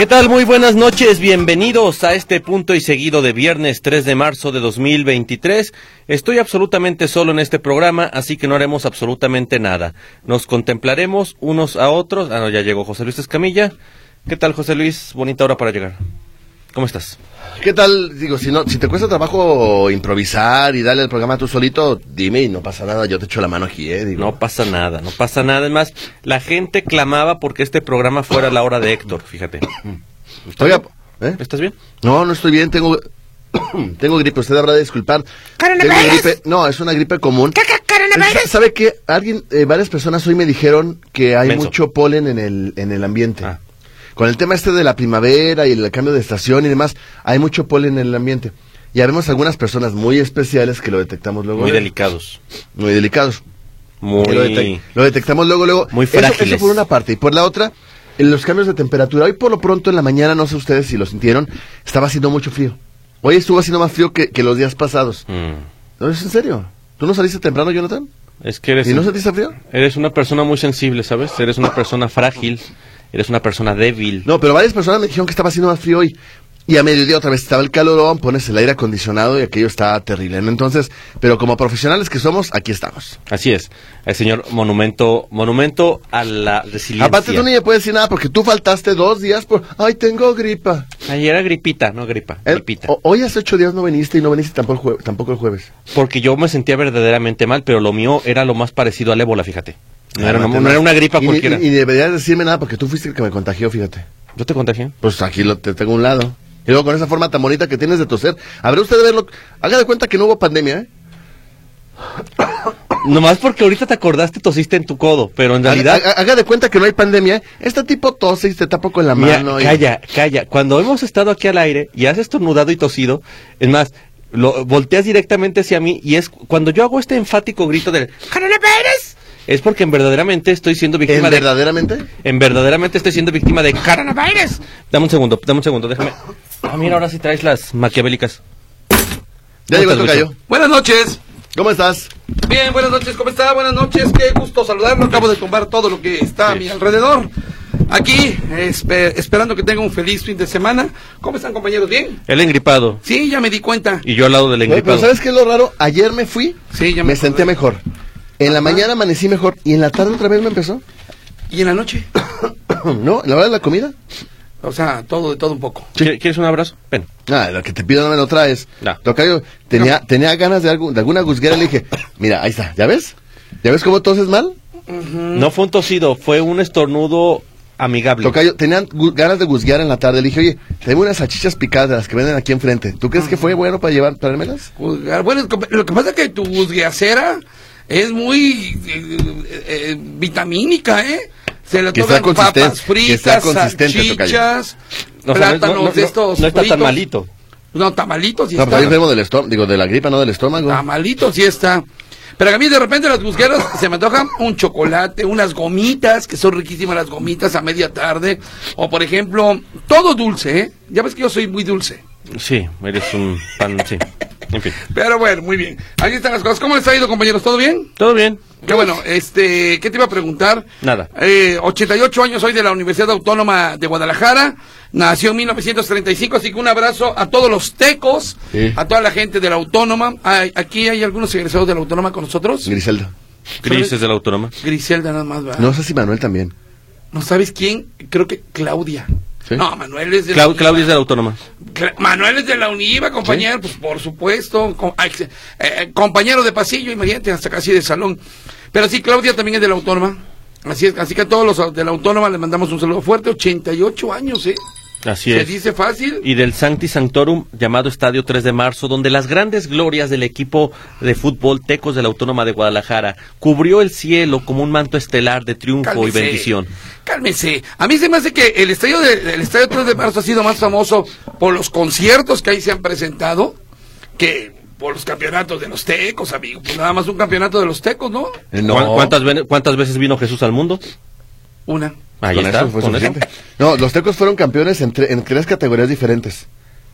¿Qué tal? Muy buenas noches, bienvenidos a este punto y seguido de viernes 3 de marzo de 2023. Estoy absolutamente solo en este programa, así que no haremos absolutamente nada. Nos contemplaremos unos a otros. Ah, no, ya llegó José Luis Escamilla. ¿Qué tal, José Luis? Bonita hora para llegar. ¿Cómo estás? ¿Qué tal? Digo, si no, si te cuesta trabajo improvisar y darle el programa tú solito, dime y no pasa nada, yo te echo la mano aquí, ¿eh? Digo. No pasa nada, no pasa nada. Es más, la gente clamaba porque este programa fuera la hora de Héctor, fíjate. ¿Estás Oiga, bien? ¿eh? ¿Estás bien? No, no estoy bien, tengo tengo gripe, usted habrá de disculpar. Tengo gripe, no, es una gripe común. Sa- ¿Sabe qué? Alguien, eh, varias personas hoy me dijeron que hay Menso. mucho polen en el, en el ambiente. Ah. Con el tema este de la primavera y el cambio de estación y demás, hay mucho polen en el ambiente. Y habemos algunas personas muy especiales que lo detectamos luego. Muy delicados. Muy delicados. Muy... Lo, detec- lo detectamos luego, luego. Muy frágiles. Eso, por una parte. Y por la otra, en los cambios de temperatura. Hoy por lo pronto en la mañana, no sé ustedes si lo sintieron, estaba haciendo mucho frío. Hoy estuvo haciendo más frío que, que los días pasados. Mm. ¿No es en serio? ¿Tú no saliste temprano, Jonathan? Es que eres... ¿Y no sentiste frío? Eres una persona muy sensible, ¿sabes? Eres una persona frágil, eres una persona débil. No, pero varias personas me dijeron que estaba haciendo más frío hoy. Y a mediodía otra vez estaba el calorón, pones el aire acondicionado y aquello está terrible. Entonces, pero como profesionales que somos, aquí estamos. Así es, el señor monumento, monumento a la resiliencia. Aparte, tú ni me puedes decir nada porque tú faltaste dos días por. ¡Ay, tengo gripa! Ayer era gripita, no gripa, El- gripita. o- hoy hace ocho días no viniste y no viniste tampoco el, jue- tampoco el jueves. Porque yo me sentía verdaderamente mal, pero lo mío era lo más parecido al ébola, fíjate. No, era, Cálmate no, no más. era una gripa y, cualquiera. Y, y deberías decirme nada porque tú fuiste el que me contagió, fíjate. ¿Yo te contagié? Pues aquí lo te tengo a un lado. Y luego con esa forma tan bonita que tienes de toser. Habrá usted de verlo. Haga de cuenta que no hubo pandemia, ¿eh? Nomás porque ahorita te acordaste tosiste en tu codo, pero en realidad... Haga, haga de cuenta que no hay pandemia, ¿eh? Este tipo tose y te con la Mira, mano. y- calla, calla. Cuando hemos estado aquí al aire y has estornudado y tosido, es más, lo volteas directamente hacia mí y es cuando yo hago este enfático grito del coronavirus, es porque en verdaderamente estoy siendo ¿En víctima de verdaderamente? en verdaderamente estoy siendo víctima de coronavirus. Dame un segundo, dame un segundo, déjame. Ah, mira, ahora sí traes las maquiavélicas. Ya llegó el ¿Cómo estás, tocayo. Buenas noches. ¿Cómo estás? Bien, buenas noches. ¿Cómo está? Buenas noches. Qué gusto saludarlo. Acabo de tumbar todo lo que está a mi alrededor. Aquí, espe- esperando que tenga un feliz fin de semana. ¿Cómo están, compañeros? ¿Bien? El engripado Sí, ya me di cuenta. y yo al lado del Oye, pero engripado. ¿sabes qué es lo raro? Ayer me fui, Sí, ya me me senté mejor. En la mañana amanecí mejor y en la tarde otra vez me empezó. ¿Y en la noche? ¿No? ¿La hora de la comida? O sea, todo de todo un poco. ¿Qui- ¿Quieres un abrazo? Ven. Ah, lo que te pido no me lo traes. No. Tocayo, tenía, tenía ganas de, algo, de alguna guzguera y le dije, mira, ahí está, ¿ya ves? ¿Ya ves cómo toses mal? No fue un tosido, fue un estornudo amigable. Tocayo, tenían ganas de guzguear en la tarde. Le dije, oye, tengo unas salchichas picadas de las que venden aquí enfrente. ¿Tú crees que fue bueno para llevar, traérmelas? Bueno, lo que pasa es que tu juzgueacera es muy eh, eh, eh, vitamínica, ¿eh? Se le Que tocan papas fritas, salchichas, no- plátanos no, no, de estos no está tan fritos. malito. No, tamalitos y No, está. enfermo del estómago, digo, de la gripa, no del estómago. Tamalitos sí está. Pero a mí de repente las busqueras se me antojan un chocolate, unas gomitas, que son riquísimas las gomitas a media tarde. O por ejemplo, todo dulce, ¿eh? Ya ves que yo soy muy dulce. Sí, eres un pan, sí. En fin. Pero bueno, muy bien. Aquí están las cosas. ¿Cómo les ha ido, compañeros? ¿Todo bien? ¿Todo bien? Qué bueno, este, ¿qué te iba a preguntar? Nada. Eh, 88 años hoy de la Universidad Autónoma de Guadalajara, nació en 1935, así que un abrazo a todos los tecos, Sí. a toda la gente de la Autónoma. Ay, aquí hay algunos egresados de la Autónoma con nosotros. Griselda. Crisis de la autónoma. Griselda nada más, ¿verdad? No sé si Manuel también. ¿No sabes quién? Creo que Claudia. Sí. No, Manuel es de Clau- la Claudia es de la autónoma. Cla- Manuel es de la UNIVA, compañero, pues por supuesto, com- eh, compañero de pasillo, imagínate, hasta casi de salón. Pero sí, Claudia también es de la Autónoma. Así es, así que a todos los de la Autónoma les mandamos un saludo fuerte, 88 años, ¿eh? Así Se es. dice fácil. y del Sancti Sanctorum llamado Estadio 3 de Marzo, donde las grandes glorias del equipo de fútbol Tecos de la Autónoma de Guadalajara cubrió el cielo como un manto estelar de triunfo y bendición. Cálmese. A mí se me hace que el estadio, de, el estadio 3 de marzo ha sido más famoso por los conciertos que ahí se han presentado que por los campeonatos de los tecos, amigo. Pues nada más un campeonato de los tecos, ¿no? No. ¿Cu- ¿Cuántas, ¿Cuántas veces vino Jesús al mundo? Una. Ahí Con está. eso fue con eso. suficiente. No, los tecos fueron campeones en, tre- en tres categorías diferentes.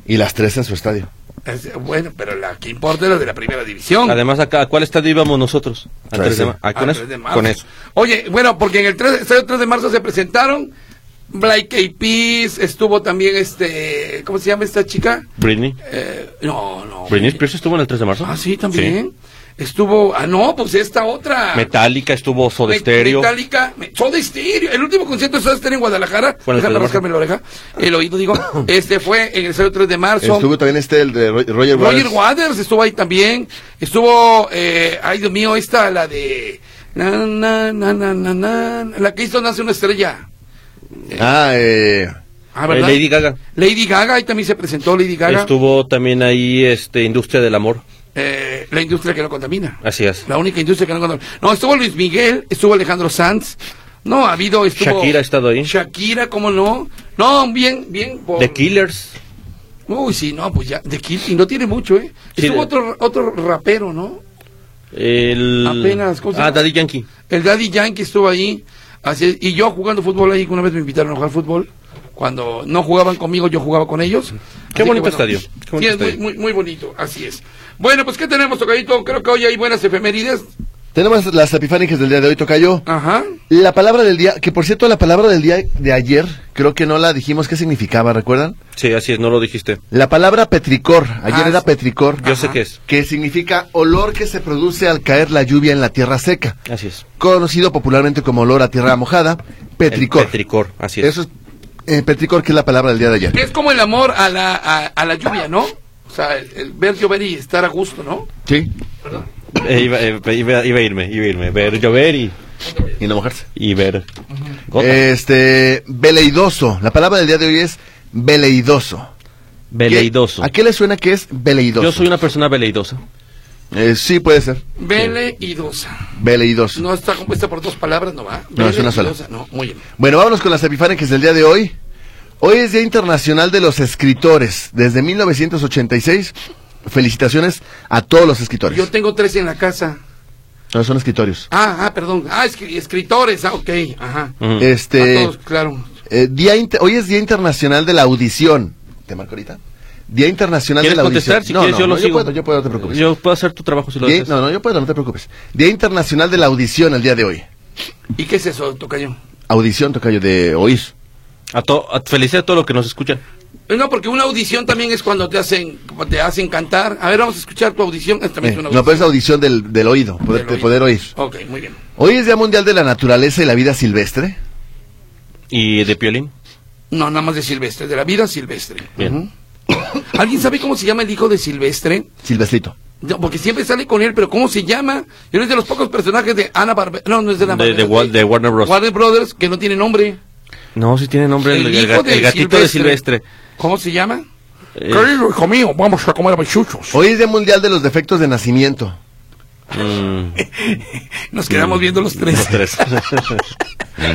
Y las tres en su estadio. Es- bueno, pero la que importa es la de la primera división. Además, acá, ¿a cuál estadio íbamos nosotros? Al Tres 3 de ma- ah, Ah, ¿Con 3 eso? de marzo. Con eso. Oye, bueno, porque en el 3, estadio 3 de marzo se presentaron Black Eyed Peas, estuvo también este, ¿cómo se llama esta chica? Britney. Eh, no, no. Britney Spears estuvo en el 3 de marzo. Ah, sí, también. Estuvo, ah, no, pues esta otra. Metallica estuvo Soda Me- Stereo. Metallica, me- Soda Stereo. El último concierto de Soda Stereo en Guadalajara. Fue en el 3 Déjame rascarme la oreja. El oído, digo. Este fue en el 03 de marzo. Estuvo también este, el de Ro- Roger, Roger Waters. Waters estuvo ahí también. Estuvo, eh, ay Dios mío, esta, la de... Na, na, na, na, na, na, la que hizo Nace una estrella. Ah, eh... Ah, Eh, ¿verdad? Lady Gaga. Lady Gaga, ahí también se presentó Lady Gaga. Estuvo también ahí este Industria del Amor. Eh, la industria que no contamina. Así es. La única industria que no contamina. No, estuvo Luis Miguel, estuvo Alejandro Sanz. No, ha habido, estuvo... Shakira ha estado ahí. Shakira, ¿cómo no? No, bien, bien. por- The Killers. Uy, sí, no, pues ya, de Kill, y no tiene mucho, ¿eh? Sí, Estuvo de- otro, otro rapero, ¿no? El... Apenas, ¿cómo se Ah, llama? Daddy Yankee. El Daddy Yankee estuvo ahí. Así y yo jugando fútbol ahí, una vez me invitaron a jugar fútbol. Cuando no jugaban conmigo, yo jugaba con ellos. Qué Así bonito que, estadio, qué sí, bonito es muy, estadio. muy, muy bonito, así es. Bueno, pues, ¿qué tenemos, Tocadito? Creo que hoy hay buenas efemérides. Tenemos las epifánicas del día de hoy, Tocayo. Ajá. La palabra del día, que por cierto, la palabra del día de ayer, creo que no la dijimos qué significaba, ¿recuerdan? Sí, así es, no lo dijiste. La palabra petricor, ayer Ah, era petricor, Yo sé qué es. que significa olor que se produce al caer la lluvia en la tierra seca, Así es. conocido popularmente como olor a tierra mojada, petricor. El petricor, así es. Eso es eh, petricor, que es la palabra del día de ayer. Es como el amor a la, a, a la lluvia, ¿no? O sea, el, el ver llover y estar a gusto, ¿no? Sí, Eh, iba, eh, iba- iba a irme, iba a irme. Ver llover y, y no mojarse. y ver. Este, veleidoso, la palabra del día de hoy es veleidoso. Veleidoso. ¿A qué le suena que es veleidoso? Yo soy una persona veleidosa. Eh, sí, puede ser. Vele y dosa. Veleidoso. No está compuesta por dos palabras, ¿no va? No, es Vele una y sola. dosa, No, muy bien. Bueno, vámonos con las epifánicas del día de hoy. Hoy es Día Internacional de los Escritores. Desde 1986, felicitaciones a todos los escritores. Yo tengo tres en la casa. No, son escritorios. Ah, ah, perdón. Ah, escri- escritores. Ah, ok. Ajá. Este, A todos, claro. eh, día hoy es Día Internacional de la Audición. ¿Te marco ahorita? Día Internacional de ¿Quieres la Audición. Si no, quieres, no, yo lo no, sigo. puedo, yo puedo, no te preocupes. Yo puedo hacer tu trabajo si lo Día- haces. no, no, yo puedo, no te preocupes. Día Internacional de la Audición el día de hoy. ¿Y qué es eso, Tocayo? Audición, tocayo, de oír. A to, a, felicidades a todos los que nos escuchan. No, porque una audición también es cuando te hacen, te hacen cantar. A ver, vamos a escuchar tu audición. Esta también Eh, es una no, pero es audición. audición del, del oído, poder, Del de oído. poder oír. Ok, muy bien. Hoy es Día Mundial de la Naturaleza y la Vida Silvestre. ¿Y de Piolín? No, nada más de Silvestre, de la vida Silvestre. Bien. ¿Alguien sabe cómo se llama el hijo de Silvestre? Silvestrito. No, porque siempre sale con él, pero ¿cómo se llama? Él es de los pocos personajes de Ana Barbera. No, no es de Ana Barbera. de Wa- de Warner Bros. Warner Brothers, que no tiene nombre. No, sí tiene nombre el, el hijo ga- el gatito de Silvestre. ¿Cómo se llama? Eh, Querido hijo mío, vamos a comer abechuchos. Hoy es Día Mundial de los Defectos de Nacimiento. mm, Nos quedamos viendo los tres. los tres.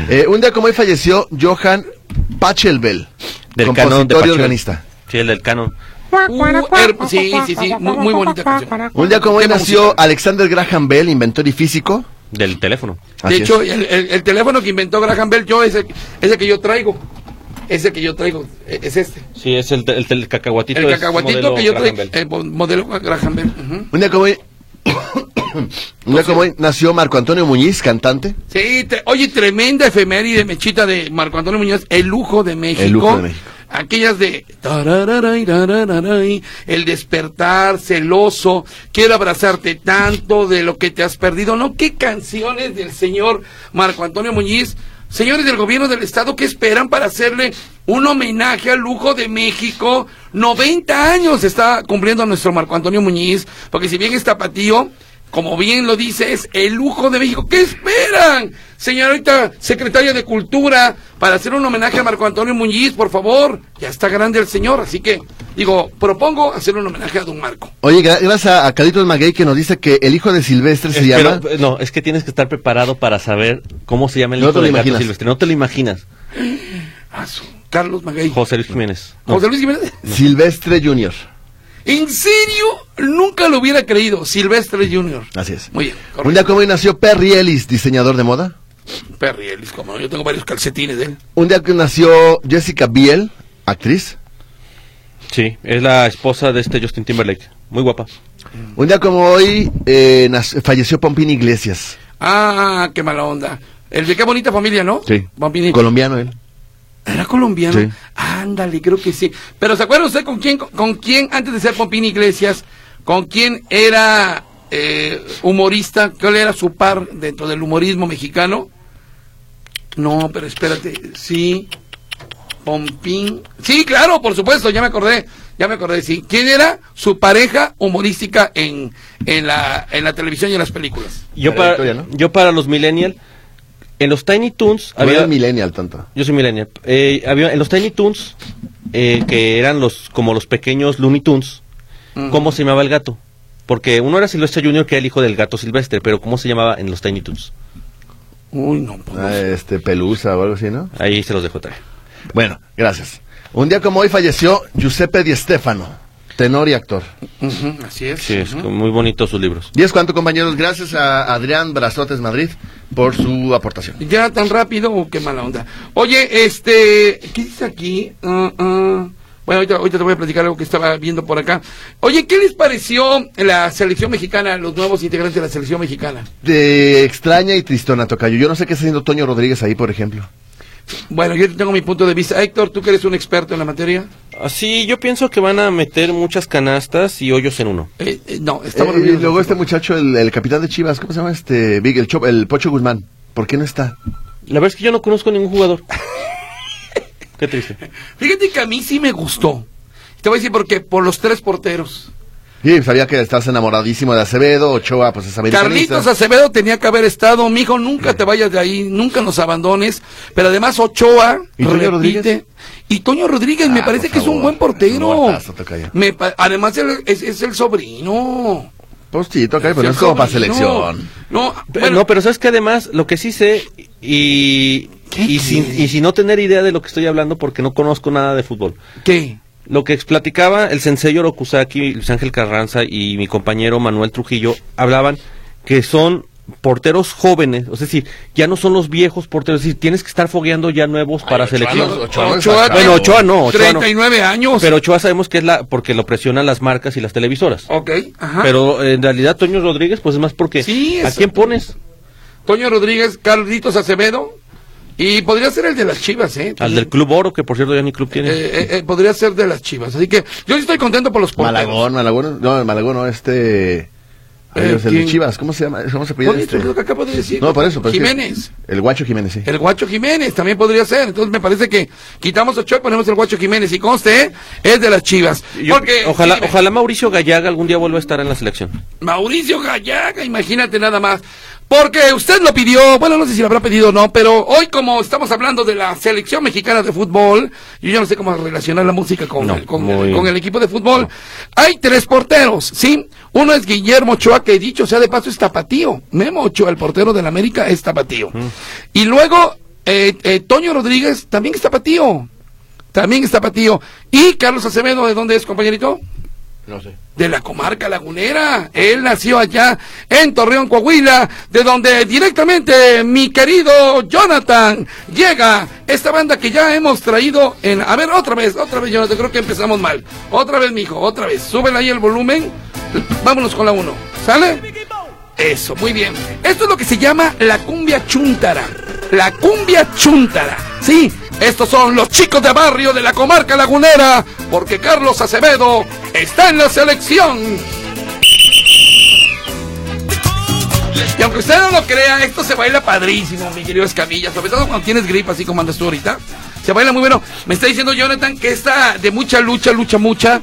Eh, un día como hoy falleció Johann Pachelbel, del canon de compositor y organista. Sí, el del canon. Uh, her- sí, sí, sí, muy, muy bonita canción. Un día como hoy nació musical. Alexander Graham Bell, inventor y físico. Del teléfono. Así De hecho, el, el- el teléfono que inventó Graham Bell, yo ese, ese que yo traigo, ese que yo traigo, e- es este. Sí, es el, el, el cacahuatito. El cacahuatito que yo Graham traigo, Bell. el mo- modelo Graham Bell. Un día como hoy, un día como hoy nació Marco Antonio Muñiz, cantante. Sí, te- oye, tremenda efeméride, mechita de Marco Antonio Muñoz, El Lujo de México. El Lujo de México. Aquellas de tarararay, el despertar celoso, quiero abrazarte tanto de lo que te has perdido. No, qué canciones del señor Marco Antonio Muñiz. Señores del gobierno del estado, ¿qué esperan para hacerle un homenaje al lujo de México? 90 años está cumpliendo nuestro Marco Antonio Muñiz, porque si bien es tapatío, como bien lo dice, es el lujo de México. ¿Qué esperan, señorita secretaria de Cultura, para hacer un homenaje a Marco Antonio Muñiz, por favor? Ya está grande el señor, así que, digo, propongo hacer un homenaje a don Marco. Oye, gra- gracias a, Carlitos Maguey que nos dice que el hijo de Silvestre se Es- llama... no, es que tienes que estar preparado para saber cómo se llama el No hijo gato imaginas. silvestre. No te lo imaginas. Ah, Carlos Maguey. José Luis Jiménez. No. José Luis Jiménez. Silvestre Jr. ¿En serio? Nunca lo hubiera creído. Silvestre Jr. Así es. Muy bien. Un día como hoy nació Perry Ellis, diseñador de moda. Perry Ellis, como no, yo tengo varios calcetines de él. Un día que nació Jessica Biel, actriz. Sí, es la esposa de este Justin Timberlake. Muy guapa. Un día como hoy eh, falleció Pompín Iglesias. Ah, qué mala onda. El de qué bonita familia, ¿no? Sí. Pompini. Colombiano él. ¿Era colombiano? Sí. Ándale, creo que sí. Pero ¿se acuerda usted con quién, con quién antes de ser Pompín Iglesias, con quién era eh, humorista? ¿Cuál era su par dentro del humorismo mexicano? No, pero espérate, sí. Pompín. Sí, claro, por supuesto, ya me acordé, ya me acordé, sí. ¿Quién era su pareja humorística en, en, la, en la televisión y en las películas? Yo para, Victoria, ¿no? yo para los millennial, en los Tiny Toons Había había... millennial tanto. Yo soy millennial. Eh, había, en los Tiny Toons, eh, que eran los como los pequeños Looney Tunes. ¿cómo se llamaba el gato? Porque uno era Silvestre Jr., que era el hijo del gato silvestre, pero ¿cómo se llamaba en los Tiny Toons? Uy, no, pues Ah, este, Pelusa o algo así, ¿no? Ahí se los dejo traer. Bueno, gracias. Un día como hoy falleció Giuseppe Di Stefano, tenor y actor. Así es. Sí, es muy bonito sus libros. Y es cuanto, compañeros. Gracias a Adrián Brazotes Madrid por su aportación. ¿Ya tan rápido o qué mala onda? Oye, este, ¿qué dice aquí? Ah, ah. Bueno, ahorita, ahorita te voy a platicar algo que estaba viendo por acá. Oye, ¿qué les pareció la selección mexicana, los nuevos integrantes de la selección mexicana? De extraña y tristona, Tocayo. Yo no sé qué está haciendo Toño Rodríguez ahí, por ejemplo. Bueno, yo tengo mi punto de vista. Héctor, tú que eres un experto en la materia. Así, yo pienso que van a meter muchas canastas y hoyos en uno. Eh, eh, no, estamos Eh, y luego este muchacho, el, el capitán de Chivas, ¿cómo se llama este? Big, el, Chop- el Pocho Guzmán. ¿Por qué no está? La verdad es que yo no conozco ningún jugador. Qué triste. Fíjate que a mí sí me gustó. Te voy a decir por qué. Por los tres porteros. Sí, sabía que estás enamoradísimo de Acevedo, Ochoa, pues es americanista. Carlitos Acevedo tenía que haber estado, mijo, nunca te vayas de ahí, nunca nos abandones. Pero además Ochoa ¿Y Toño. Rodríguez? Y Toño Rodríguez me Ah, parece que es un buen portero. un. Me además es, es el sobrino. Pues sí, Tocayo, pero no es como para selección. No, Pero, bueno, no, pero sabes que además, lo que sí sé, y, ¿Qué y, sin, y sin no tener idea de lo que estoy hablando, porque no conozco nada de fútbol. ¿qué? Lo que platicaba el sensei Orokusaki, Luis Ángel Carranza y mi compañero Manuel Trujillo hablaban que son porteros jóvenes, es decir, ya no son los viejos porteros, es decir, tienes que estar fogueando ya nuevos para Ochoa selección. no- Ochoa Ochoa. Bueno, Ochoa no, Ochoa no. 39 años. Pero Ochoa sabemos que es la porque lo presionan las marcas y las televisoras. ok, ajá. Pero en realidad Toño Rodríguez pues es más porque Sí, ¿a quién pones? Toño Rodríguez, Carlitos Acevedo. Y podría ser el de las chivas, ¿eh? Al del Club Oro, que por cierto ya ni club tiene. Eh, eh, eh, podría ser de las chivas. Así que yo sí estoy contento por los porteros. Malagón, Malagón, no, Malagón no, este... ay, Eh, Dios, el de Chivas, ¿cómo se llama? ¿Cómo se eso este? es lo que acabo de decir. No, por eso. que- Jiménez. El Guacho Jiménez, sí. El Guacho Jiménez también podría ser. Entonces me parece que quitamos a Ochoa y ponemos el Guacho Jiménez. Y conste, ¿eh? es de las chivas. Yo- Porque, ojalá, sí, ojalá Mauricio Gallaga algún día vuelva a estar en la selección. Mauricio Gallaga, imagínate nada más. Porque usted lo pidió, bueno, no sé si lo habrá pedido o no, pero hoy como estamos hablando de la selección mexicana de fútbol, yo ya no sé cómo relacionar la música con, No, el, con, muy- el, con el equipo de fútbol. Hay tres porteros, ¿sí? Uno es Guillermo Ochoa, que dicho sea de paso es tapatío. Memo Ochoa, el portero del América, es tapatío. Y luego, eh, eh, Toño Rodríguez también es tapatío. También es tapatío. Y Carlos Acevedo, ¿de dónde es, compañerito? No sé. de la comarca lagunera. Él nació allá en Torreón, Coahuila, de donde directamente mi querido Jonathan llega. Esta banda que ya hemos traído en... A ver, otra vez, otra vez, Jonathan, creo que empezamos mal. Otra vez, mijo, otra vez. Súbele ahí el volumen. Vámonos con la uno. ¿Sale? Eso, muy bien. Esto es lo que se llama la cumbia chuntara. La cumbia chuntara. Sí, estos son los chicos de barrio de la comarca lagunera, porque Carlos Acevedo está en la selección. Y aunque usted no lo crea, esto se baila padrísimo, mi querido Escamilla, sobre todo cuando tienes gripa, así como andas tú ahorita. Se baila muy bueno. Me está diciendo Jonathan que esta de mucha lucha, lucha, mucha,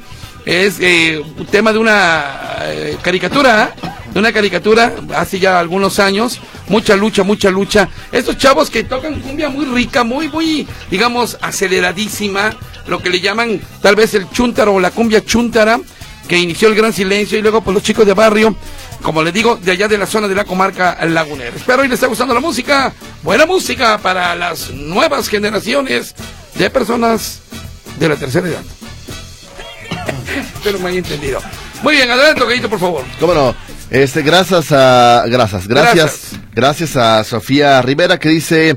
es eh, un tema de una eh, caricatura, ¿eh? de una caricatura hace ya algunos años. Mucha lucha, mucha lucha. Estos chavos que tocan cumbia muy rica, muy, muy, digamos, aceleradísima, lo que le llaman tal vez el chuntaro o la cumbia chuntara, que inició el gran silencio y luego por los chicos de barrio, como les digo, de allá de la zona de la comarca lagunera. Espero y les está gustando la música. Buena música para las nuevas generaciones de personas de la tercera edad. Espero me haya entendido. Muy bien, adelante, Tocayo, por favor. ¿Cómo no? Este, gracias a, gracias, gracias, gracias a Sofía Rivera que dice,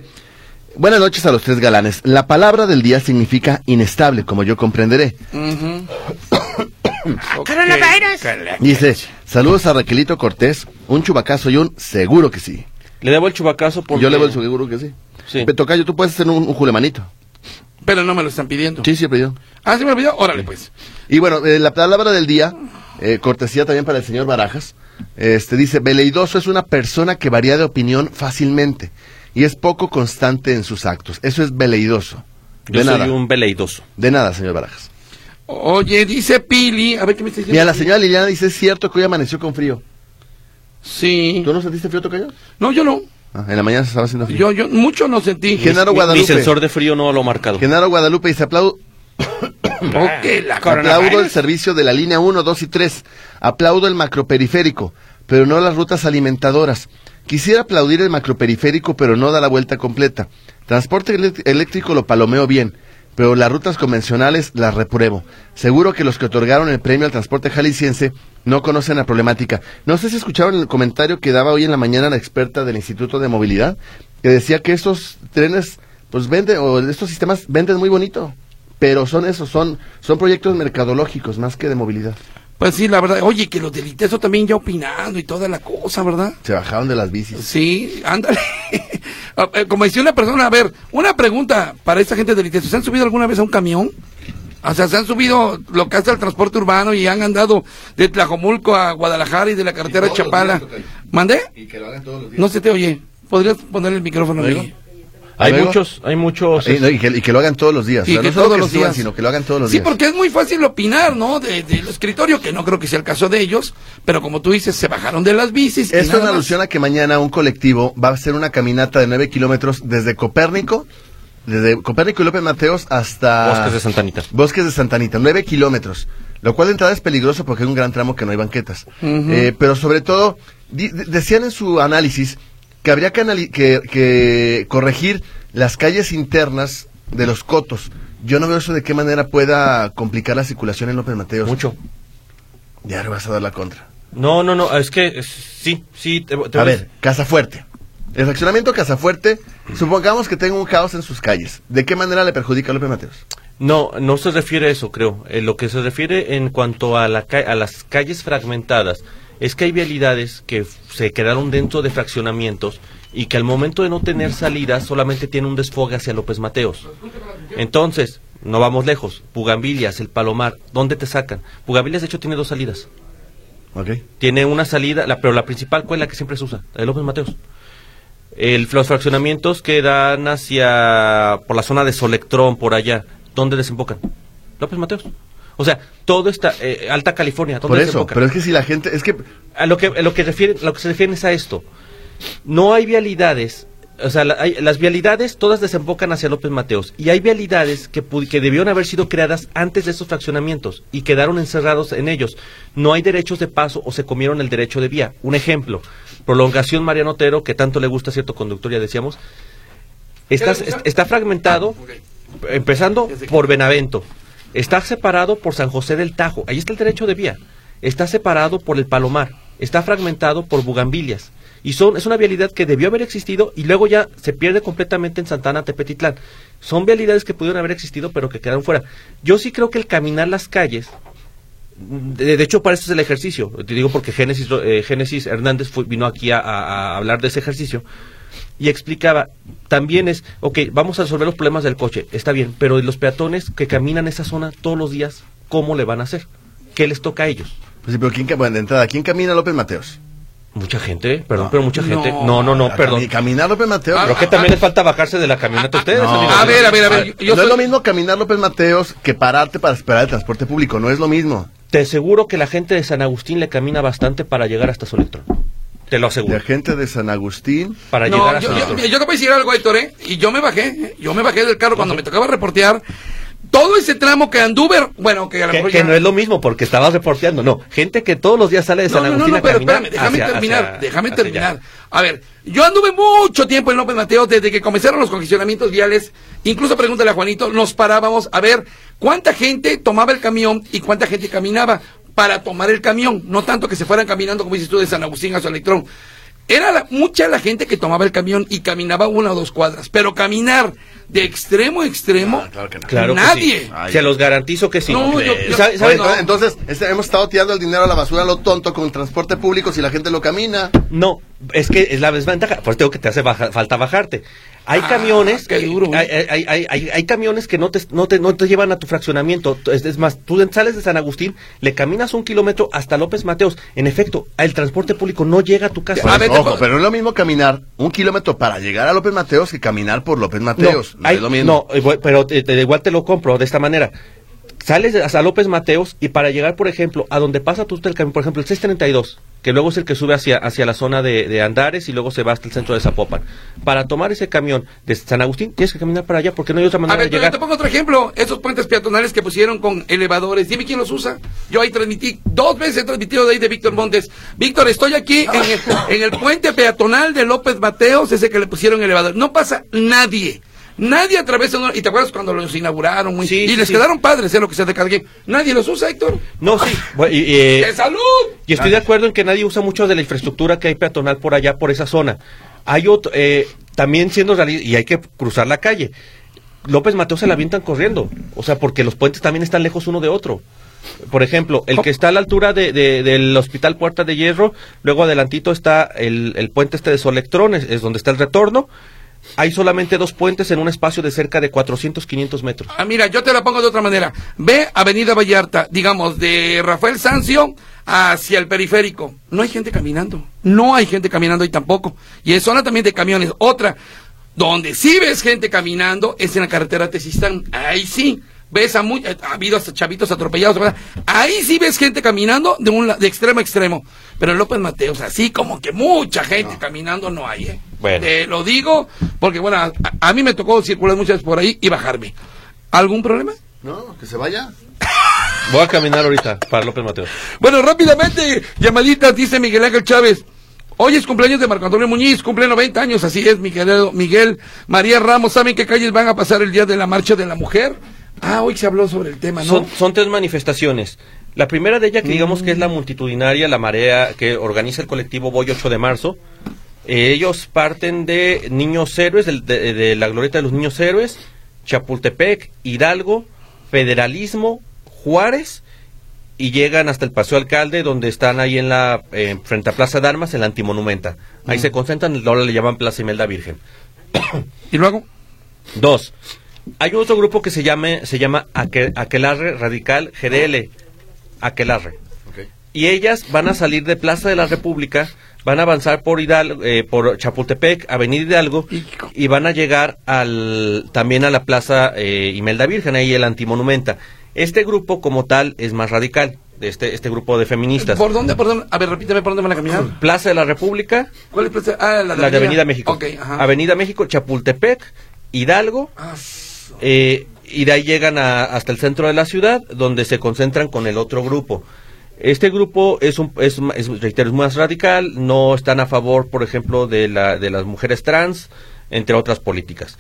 buenas noches a los tres galanes. La palabra del día significa inestable, como yo comprenderé. Coronavirus. Dice, saludos a Raquelito Cortés, un chubacazo y un seguro que sí. Le debo el chubacazo porque... Yo le doy el seguro que sí. Sí. Me toca, yo tú puedes hacer un, un julemanito. Pero no me lo están pidiendo. Sí, siempre yo. Ah, ¿sí me lo pidió? Órale, pues. Y bueno, eh, la palabra del día, eh, cortesía también para el señor Barajas, este dice, veleidoso es una persona que varía de opinión fácilmente y es poco constante en sus actos. Eso es veleidoso. De Yo soy nada, un veleidoso. de nada, señor Barajas. Oye, dice Pili, a ver qué me está diciendo. Mira, la señora Liliana dice, es cierto que hoy amaneció con frío. Sí. ¿Tú no sentiste frío, Tocayo? No, yo no. Ah, en la mañana se estaba haciendo frío. Yo, yo mucho no sentí. Genaro Mi- Mi, Guadalupe. sensor de frío no lo ha marcado. Genaro Guadalupe dice, aplaudo, Ok, la aplaudo el servicio de la línea 1, 2 y 3. Aplaudo el macroperiférico, pero no las rutas alimentadoras. Quisiera aplaudir el macroperiférico, pero no da la vuelta completa. Transporte elé- eléctrico lo palomeo bien, pero las rutas convencionales las repruebo. Seguro que los que otorgaron el premio al transporte jalisciense no conocen la problemática. No sé si escucharon el comentario que daba hoy en la mañana la experta del Instituto de Movilidad, que decía que estos trenes, pues venden, o estos sistemas venden muy bonito, pero son esos, son, son proyectos mercadológicos más que de movilidad. Pues sí, la verdad. Oye, que los del ITESO también ya opinando y toda la cosa, ¿verdad? Se bajaron de las bicis. Sí, ándale. Ah, eh, Como decía una persona, a ver, una pregunta para esta gente del ITESO. ¿Se han subido alguna vez a un camión? O sea, se han subido lo que hace el transporte urbano y han andado de Tlajomulco a Guadalajara y de la carretera los Chapala. días. ¿Mandé? Y que lo hagan todos los No se te oye. ¿Podrías poner el micrófono ahí? Hay Luego- muchos, hay muchos... Y, no, y que, y que lo hagan todos los días. Sí, O sea, que no solo todos que los se suban, días. sino que lo hagan todos los Sí, días. porque es muy fácil opinar, ¿no? De- Del escritorio, que no creo que sea el caso de ellos, pero como tú dices, se bajaron de las bicis. Esto en más. alusión a que mañana un colectivo va a hacer una caminata de 9 kilómetros desde Copérnico, desde Copérnico y López Mateos hasta... Bosques de Santa Anita. Bosques de Santa Anita, 9 kilómetros. Lo cual de entrada es peligroso porque hay un gran tramo que no hay banquetas. Eh, pero sobre todo, di- de- decían en su análisis que habría que, que, que corregir las calles internas de los cotos. Yo no veo eso de qué manera pueda complicar la circulación en López Mateos. Mucho. Ya le vas a dar la contra. No, no, no, es que es- sí, sí. Te, te A ver, Casa Fuerte. El fraccionamiento Casa Fuerte, supongamos que tenga un caos en sus calles. ¿De qué manera le perjudica a López Mateos? No, no se refiere a eso, creo. Eh, lo que se refiere en cuanto a, la ca- a las calles fragmentadas es que hay vialidades que se quedaron dentro de fraccionamientos y que al momento de no tener salida solamente tiene un desfogue hacia López Mateos. Entonces, no vamos lejos. Pugambilias, el Palomar, ¿dónde te sacan? Pugambilias de hecho tiene dos salidas. Tiene una salida, la, pero la principal, ¿cuál es la que siempre se usa? La de López Mateos. El, los fraccionamientos que dan hacia, por la zona de Solectrón, por allá, ¿dónde desembocan? López Mateos. O sea, todo está, eh, Alta California, ¿dónde Por eso, pero es que si la gente, es que A lo que, a lo que, refiere, lo que se refiere es a esto. No hay vialidades, o sea, la- hay- las vialidades todas desembocan hacia López Mateos. Y hay vialidades que, que debieron haber sido creadas antes de esos fraccionamientos y quedaron encerrados en ellos. No hay derechos de paso o se comieron el derecho de vía. Un ejemplo, prolongación Mariano Otero, que tanto le gusta a cierto conductor, ya decíamos. Está, está fragmentado, Ah, empezando por Benavento. Está separado por San José del Tajo. Ahí está el derecho de vía. Está separado por el Palomar. Está fragmentado por Bugambilias. Y son, es una vialidad que debió haber existido y luego ya se pierde completamente en Santana, Tepetitlán. Son vialidades que pudieron haber existido pero que quedaron fuera. Yo sí creo que el caminar las calles, de, de hecho para eso es el ejercicio. Te digo porque Génesis, eh, Génesis Hernández vino aquí a hablar de ese ejercicio y explicaba, también es, ok, vamos a resolver los problemas del coche, está bien, pero de los peatones que caminan esa zona todos los días, ¿cómo le van a hacer? ¿Qué les toca a ellos? Pues sí, pero ¿quién, bueno, de entrada, ¿quién camina López Mateos? Mucha gente, perdón, No. pero mucha gente. No. No, no, no, Ah, perdón. cami- Caminar López Mateos. Ah, Creo que también les falta bajarse de la camioneta a ustedes. No. A ver, a ver, a ver. yo- yo no soy- es lo mismo caminar López Mateos que pararte para esperar el transporte público, no es lo mismo. Te aseguro que la gente de San Agustín le camina bastante para llegar hasta Solectrón. Te lo aseguro. La gente de San Agustín, Para No, llegar a yo, yo- Solectrón. yo te voy a decir algo, Héctor, ¿eh? Y yo me bajé, ¿eh? yo me bajé del carro cuando me tocaba reportear. todo ese tramo que anduve, bueno, que a lo Que, mejor que ya- no es lo mismo porque estabas reporteando, no. Gente que todos los días sale de No, San no, no, Agustín no, a pero espérame, déjame hacia- terminar, hacia- déjame hacia terminar. allá. A ver, yo anduve mucho tiempo en López Mateos desde que comenzaron los congestionamientos viales. Incluso pregúntale a Juanito, nos parábamos a ver cuánta gente tomaba el camión y cuánta gente caminaba para tomar el camión. No tanto que se fueran caminando, como dices tú, de San Agustín a su electrón. Era la- mucha la gente que tomaba el camión y caminaba una o dos cuadras. Pero caminar de extremo a extremo, Ah, claro que no. Claro que nadie. sí. Ay. Se los garantizo que sí. No, yo- yo- ¿sabe- sabe- Oye, entonces, entonces, este, hemos estado tirando el dinero a la basura lo tonto con transporte público si la gente lo camina. No, es que es la desventaja. Por eso tengo que te hace baja- falta bajarte. Hay Ah, camiones, qué duro, hay, ¿eh? hay, hay, hay- hay camiones que no te, no, te, no te llevan a tu fraccionamiento. Es, es más, tú sales de San Agustín, le caminas un kilómetro hasta López Mateos. En efecto, el transporte público no llega a tu casa. A ver, te Ojo, pero no es lo mismo caminar un kilómetro para llegar a López Mateos que caminar por López Mateos. No, hay- es lo mismo. no, eh, pero te- te- igual te lo compro de esta manera. Sales hasta López Mateos y para llegar, por ejemplo, a donde pasa tú el camino, por ejemplo, el 632, que luego es el que sube hacia, hacia la zona de, de Andares y luego se va hasta el centro de Zapopan. Para tomar ese camión de San Agustín tienes que caminar para allá porque no hay otra A manera ver, de pero llegar. te pongo otro ejemplo. Esos puentes peatonales que pusieron con elevadores. Dime quién los usa. Yo ahí transmití, dos veces he transmitido de ahí de Víctor Montes. Víctor, estoy aquí en el, en el puente peatonal de López Mateos, ese que le pusieron elevador. No pasa nadie. Nadie atraviesa. uno- ¿Y te acuerdas cuando los inauguraron? Muy- Sí, y sí, les sí. quedaron padres, es lo que se de cada quien. Nadie los usa, Héctor. No, sí. bueno, y, eh, ¡De salud! Y estoy de acuerdo en que nadie usa mucho de la infraestructura que hay peatonal por allá, por esa zona. Hay otro, eh, también siendo realista, y hay que cruzar la calle. López Mateo se la avientan corriendo, o sea, porque los puentes también están lejos uno de otro. Por ejemplo, el que está a la altura de, de- del Hospital Puerta de Hierro, luego adelantito está el, el puente este de Solectrón, es, es donde está el retorno. Hay solamente dos puentes en un espacio de cerca de 400, 500 metros. Ah, mira, yo te la pongo de otra manera. Ve Avenida Vallarta, digamos, de Rafael Sancio hacia el periférico. No hay gente caminando. No hay gente caminando ahí tampoco. Y es zona también de camiones. Otra, donde sí ves gente caminando es en la carretera Tesistán. Ahí sí. Ves a muy, ha habido hasta chavitos atropellados, ¿verdad? Ahí sí ves gente caminando de un de extremo a extremo. Pero en López Mateos, así como que mucha gente caminando no hay, ¿eh? Bueno. Te lo digo porque, bueno, a, a mí me tocó circular muchas veces por ahí y bajarme. ¿Algún problema? No, que se vaya. Voy a caminar ahorita para López Mateo. Bueno, rápidamente, llamaditas, dice Miguel Ángel Chávez. Hoy es cumpleaños de Marco Antonio Muñiz, cumple 90 años, así es, mi querido Miguel. María Ramos, ¿saben qué calles van a pasar el día de la marcha de la mujer? Ah, hoy se habló sobre el tema, ¿no? Son, son tres manifestaciones. La primera de ellas, que digamos que es la Mm. multitudinaria, la marea que organiza el colectivo Voy 8 de marzo. Eh, ellos parten de Niños Héroes, de, de la glorieta de los Niños Héroes, Chapultepec, Hidalgo, Federalismo, Juárez, y llegan hasta el Paseo Alcalde, donde están ahí en la, eh, frente a Plaza de Armas, en la Antimonumenta. Ahí Mm. se concentran, ahora le llaman Plaza Imelda Virgen. ¿Y luego? Dos. Hay otro grupo que se llame, se llama Aque- Aquelarre Radical GDL. Aquelarre. Y ellas van a salir de Plaza de la República, van a avanzar por Hidalgo, eh, por Chapultepec, Avenida Hidalgo, Hijo. y van a llegar al, también a la Plaza eh, Imelda Virgen, ahí el Antimonumenta. Este grupo como tal es más radical, este, este grupo de feministas. ¿Por dónde, por dónde? A ver, repíteme, ¿por dónde van a caminar? Plaza de la República, ¿Cuál es plaza? Ah, la de, la Avenida México. Ajá. Avenida México, Chapultepec, Hidalgo, Ah, eh, y de ahí llegan a- hasta el centro de la ciudad, donde se concentran con el otro grupo. Este grupo es, un, es, es, reitero, es más radical, no están a favor, por ejemplo, de, la, de las mujeres trans, entre otras políticas.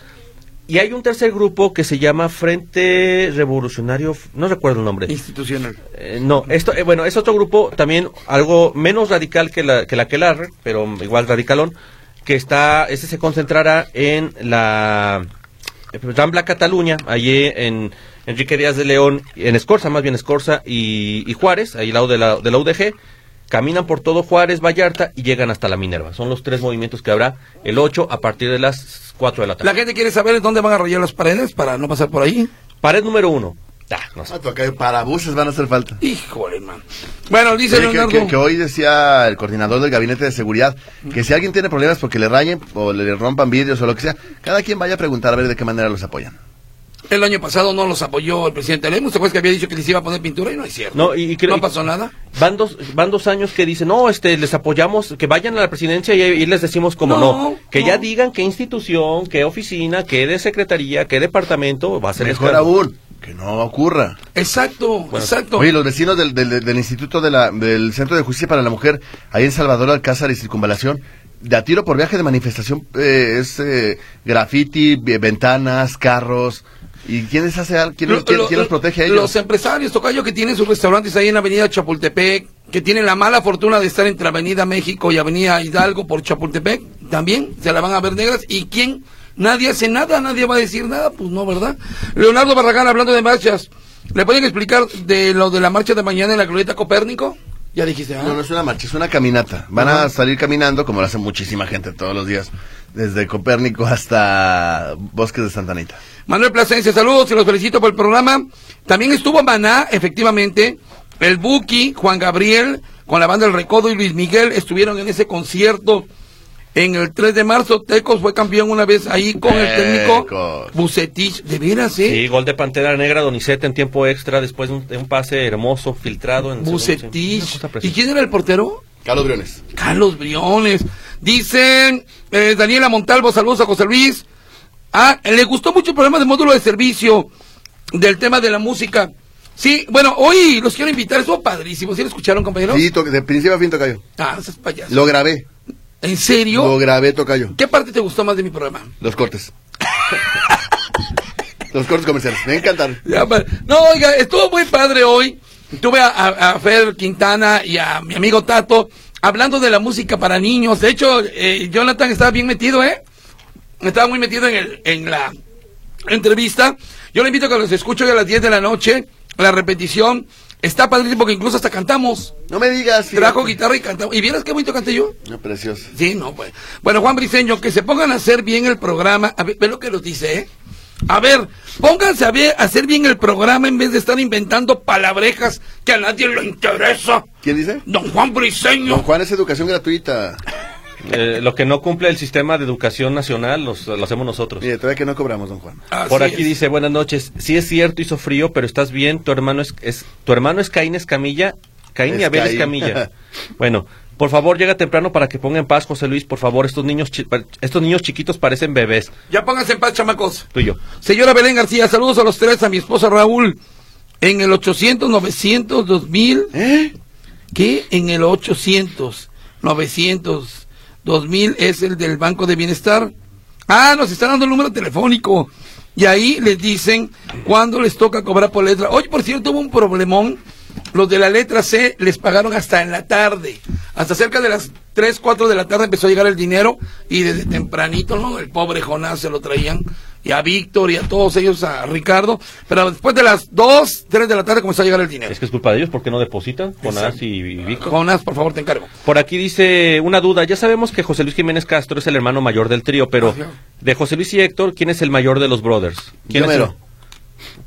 Y hay un tercer grupo que se llama Frente Revolucionario, no recuerdo el nombre. institucional. Eh, no, esto, eh, bueno, es otro grupo también algo menos radical que la que la Aquelarre, pero igual radicalón, que está, ese se concentrará en la eh, Rambla Cataluña, allí en Enrique Díaz de León, en Escorza, más bien Escorza y, y Juárez, ahí al lado de la, de la UDG, caminan por todo Juárez, Vallarta y llegan hasta la Minerva. Son los tres movimientos que habrá el 8 a partir de las 4 de la tarde. La gente quiere saber dónde van a rayar las paredes para no pasar por ahí. Pared número uno. Ah, no sé. Ah, para buses van a hacer falta. Híjole, hermano. Bueno, dice Oye, que, Leonardo. que- que hoy decía el coordinador del gabinete de seguridad que si alguien tiene problemas porque le rayen o le rompan vidrios o lo que sea, cada quien vaya a preguntar a ver de qué manera los apoyan. El año pasado no los apoyó el presidente Lemus. ¿Te acuerdas que había dicho que les iba a poner pintura y no es cierto? No, y- y creo- no pasó nada. Van dos, van dos años que dicen, no, este, les apoyamos, que vayan a la presidencia y, y les decimos como no, No, que no. ya digan qué institución, qué oficina, qué de secretaría, qué departamento va a ser Mejor esclavo. aún, Que no ocurra. Exacto, exacto. Oye, los vecinos del, del, del Instituto de la, del Centro de Justicia para la Mujer, ahí en Salvador Alcázar y Circunvalación, de a tiro por viaje de manifestación eh, es eh, graffiti, ventanas, carros. ¿Y quién les hace quién, Lo- los- quién- lo- quién los protege a ellos? Los empresarios, Tocayo, que tienen sus restaurantes ahí en Avenida Chapultepec, que tienen la mala fortuna de estar entre Avenida México y Avenida Hidalgo por Chapultepec, también se la van a ver negras. ¿Y quién? Nadie hace nada, nadie va a decir nada, pues no, ¿verdad? Leonardo Barragán, hablando de marchas, ¿le pueden explicar de lo de la marcha de mañana en la glorieta Copérnico? Ya dijiste, ¿ah? No, no es una marcha, es una caminata. Van Ajá. a salir caminando, como lo hace muchísima gente todos los días, desde Copérnico hasta Bosques de Santa Anita. Manuel Plasencia, saludos y los felicito por el programa. También estuvo Maná, efectivamente. El Buki, Juan Gabriel, con la banda El Recodo y Luis Miguel estuvieron en ese concierto en el 3 de marzo. Tecos fue campeón una vez ahí con el técnico. Bucetich. De veras, ¿eh? Sí, gol de Pantera Negra, Donizete en tiempo extra, después de un, de un pase hermoso, filtrado en... Bucetich. ¿Y quién era el portero? Carlos Briones. Carlos Briones. Dicen eh, Daniela Montalvo, saludos a José Luis. Ah, le gustó mucho el programa de módulo de servicio del tema de la música. Sí, bueno, hoy los quiero invitar, estuvo padrísimo. ¿Sí lo escucharon, compañeros? Sí, de principio a fin tocayo. Ah, no seas payaso. Lo grabé. ¿En serio? Lo grabé tocayo. ¿Qué parte te gustó más de mi programa? Los cortes. Los cortes comerciales. Me encantaron. Ya, No, oiga, estuvo muy padre hoy. Tuve a, a, a Fer Quintana y a mi amigo Tato hablando de la música para niños. De hecho, eh, Jonathan estaba bien metido, ¿eh? Estaba muy metido en, el, en la entrevista. Yo le invito a que los escuche hoy a las 10 de la noche. La repetición está padrísimo porque incluso hasta cantamos. No me digas. Trajo guitarra y cantamos. ¿Y vieras qué bonito canté yo? No, precioso. Sí, no, pues. Bueno, Juan Briseño, que se pongan a hacer bien el programa. A ver, ve lo que nos dice, ¿eh? A ver, pónganse a, ver, a hacer bien el programa en vez de estar inventando palabrejas que a nadie le interesa. ¿Quién dice? Don Juan Briseño. Don Juan es educación gratuita. Eh, lo que no cumple el sistema de educación nacional los- lo hacemos nosotros. Mire, todavía que no cobramos, don Juan. Así Por aquí es. dice, buenas noches, sí es cierto, hizo frío, pero estás bien, tu hermano es, es tu hermano es Caín Escamilla, Caín y Es Abel Caín. Escamilla. bueno, por favor, llega temprano para que ponga en paz, José Luis, por favor, estos niños chi- estos niños chiquitos parecen bebés, Ya pónganse en paz, chamacos. tú y yo. Señora Belén García, saludos a los tres, a mi esposa Raúl. En el 800, 900, 2000. ¿Eh? que en el 800, 900, 2000 es el del Banco de Bienestar. Ah, nos están dando el número telefónico. Y ahí les dicen cuándo les toca cobrar por letra. Hoy, por cierto, hubo un problemón. Los de la letra C les pagaron hasta en la tarde. Hasta cerca de las 3, 4 de la tarde empezó a llegar el dinero. Y desde tempranito, ¿no? El pobre Jonás se lo traían. Y a Víctor y a todos ellos, a Ricardo. Pero después de las 2, 3 de la tarde comenzó a llegar el dinero. Es que es culpa de ellos, ¿por qué no depositan? Jonás y, y Vico. Jonás, por favor, te encargo. Por aquí dice una duda, ya sabemos que José Luis Jiménez Castro es el hermano mayor del trío, pero de José Luis y Héctor, ¿quién es el mayor de los brothers? ¿Quién Yo es mero.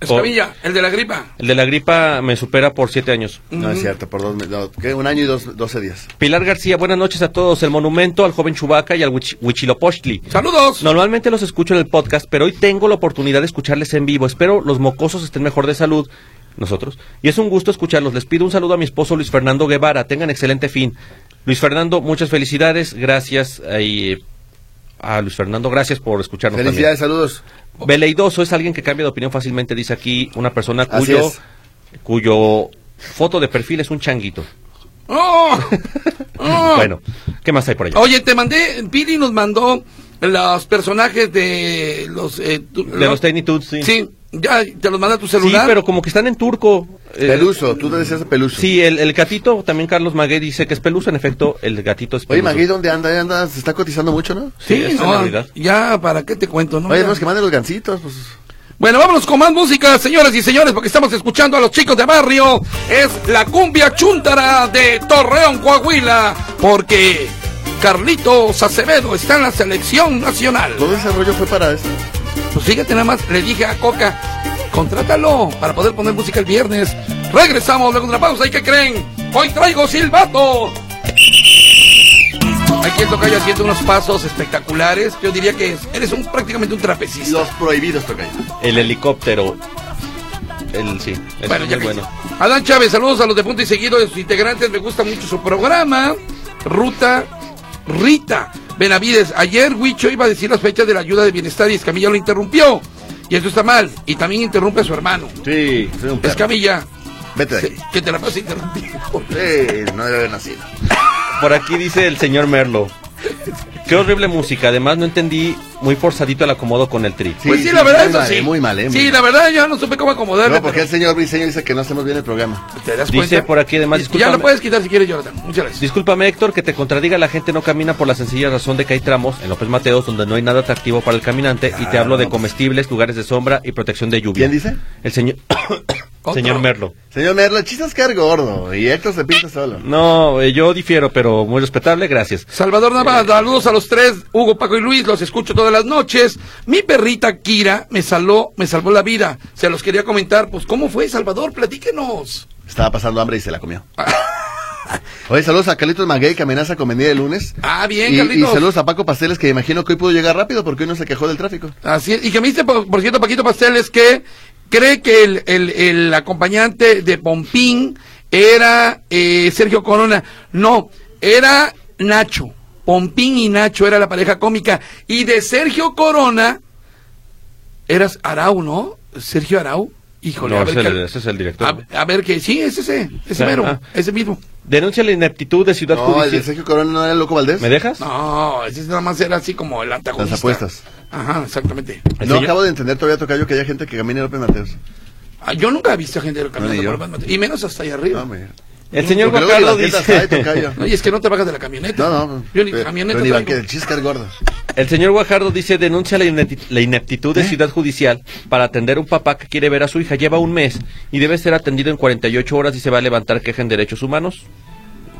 Escamilla, el de la gripa. El de la gripa me supera por siete años. No es cierto, por dos, no, ¿qué? un año y dos, doce días. Pilar García, buenas noches a todos. El monumento al joven Chubaca y al Huich- Huichilopochtli. Saludos. Normalmente los escucho en el podcast, pero hoy tengo la oportunidad de escucharles en vivo. Espero los mocosos estén mejor de salud. Nosotros. Y es un gusto escucharlos. Les pido un saludo a mi esposo Luis Fernando Guevara. Tengan excelente fin. Luis Fernando, muchas felicidades. Gracias. eh, a Luis Fernando, gracias por escucharnos Felicidades, saludos. Veleidoso es alguien que cambia de opinión fácilmente, dice aquí una persona cuyo, cuyo foto de perfil es un changuito. ¡Oh! ¡Oh! Bueno, ¿qué más hay por allá? Oye, te mandé, Pili nos mandó los personajes de los... eh, De los Tiny Toots, sí. Sí, ya te los manda a tu Sí, celular. pero como que están en turco. Eh, Peluso, tú te decías de Peluso. Sí, el, el gatito, también Carlos Maguey dice que es peluso, en efecto, el gatito es Oye, peluso. Magui, ¿dónde anda? Se está cotizando mucho, ¿no? Sí, es no, ya, ¿para qué te cuento? No? Oye, Ya. no, es que manden los gancitos, pues. Bueno, vámonos con más música, señoras y señores, porque estamos escuchando a los chicos de barrio. Es la cumbia chuntara de Torreón, Coahuila, porque Carlitos Acevedo está en la selección nacional. Todo ese rollo fue para eso. Pues fíjate nada más, le dije a Coca, contrátalo para poder poner música el viernes. Regresamos luego de una pausa, ¿y qué creen? Hoy traigo silbato. Aquí el tocayo haciendo unos pasos espectaculares. Yo diría que eres un prácticamente un trapecista. Los prohibidos, tocayo. El helicóptero. El, sí, es Bueno, ya bueno. Adán Chávez, saludos a los de Punto y Seguido, de sus integrantes, me gusta mucho su programa. Ruta Rita Benavides, ayer Huicho iba a decir las fechas de la ayuda de bienestar y Escamilla lo interrumpió. Y eso está mal. Y también interrumpe a su hermano. Sí, soy un perro. Escamilla. Vete de aquí. que te la pases interrumpiendo. Sí, no debe haber nacido. Por aquí dice el señor Merlo. Qué horrible música. Además, no entendí muy forzadito el acomodo con el tri. Sí, pues sí, sí, la verdad, muy eso mal, sí. eh, muy mal, eh, muy Sí, mal. la verdad, yo no supe cómo acomodarle. No, porque pero el señor Briseño dice que no hacemos bien el programa. ¿Te das Dice cuenta? por aquí, además, Y- Ya lo puedes quitar si quieres, Jonathan. Muchas gracias. Discúlpame, Héctor, que te contradiga. La gente no camina por la sencilla razón de que hay tramos en López Mateos donde no hay nada atractivo para el caminante. y te Claro, hablo de comestibles, lugares de sombra y protección de lluvia. ¿Quién dice? El señor. Otro. señor Merlo. Señor Merlo, el chiste es caer gordo y Héctor se pinta solo. No, eh, yo difiero, pero muy respetable, gracias. Salvador Navas, saludos a los tres, Hugo, Paco y Luis, los escucho todas las noches. Mi perrita Kira me salvó, me salvó la vida. Se los quería comentar, pues, ¿cómo fue, Salvador? Platíquenos. Estaba pasando hambre y se la comió. Oye, saludos a Carlitos Maguey que amenaza con venir el lunes. Ah, bien, y, y Carlitos. saludos a Paco Pasteles que imagino que hoy pudo llegar rápido porque hoy no se quejó del tráfico. Así es. Y que me dice, por, por cierto, Paquito Pasteles, que cree que el, el, el acompañante de Pompín era eh, Sergio Corona. No, era Nacho. Pompín y Nacho era la pareja cómica. Y de Sergio Corona, eras Arau, ¿no? Sergio Arau. Híjole, No, a ver, ese, ese es el director. a, a ver que sí, es ese, ese mero, ah. ese mismo. Denuncia la ineptitud de Ciudad No, Judicial. Sergio Corona no era el Loco Valdés. ¿Me dejas? No, ese nada más era así como el antagonista. Las apuestas. Ajá, exactamente. El No señor- acabo de entender todavía, Tocayo, que haya gente que camine en López Mateos. Ah, yo nunca he visto gente caminando ni yo. por López Mateos, y menos hasta allá arriba. No. El señor ni las dice. No, y es que no te bajas de la camioneta. No, no. Yo ni pero- camioneta pero ni el chiste es caer gordo. El señor Guajardo dice denuncia la, inepti- la ineptitud de ¿Eh? Ciudad Judicial para atender a un papá que quiere ver a su hija. Lleva un mes y debe ser atendido en 48 horas y se va a levantar queja en derechos humanos.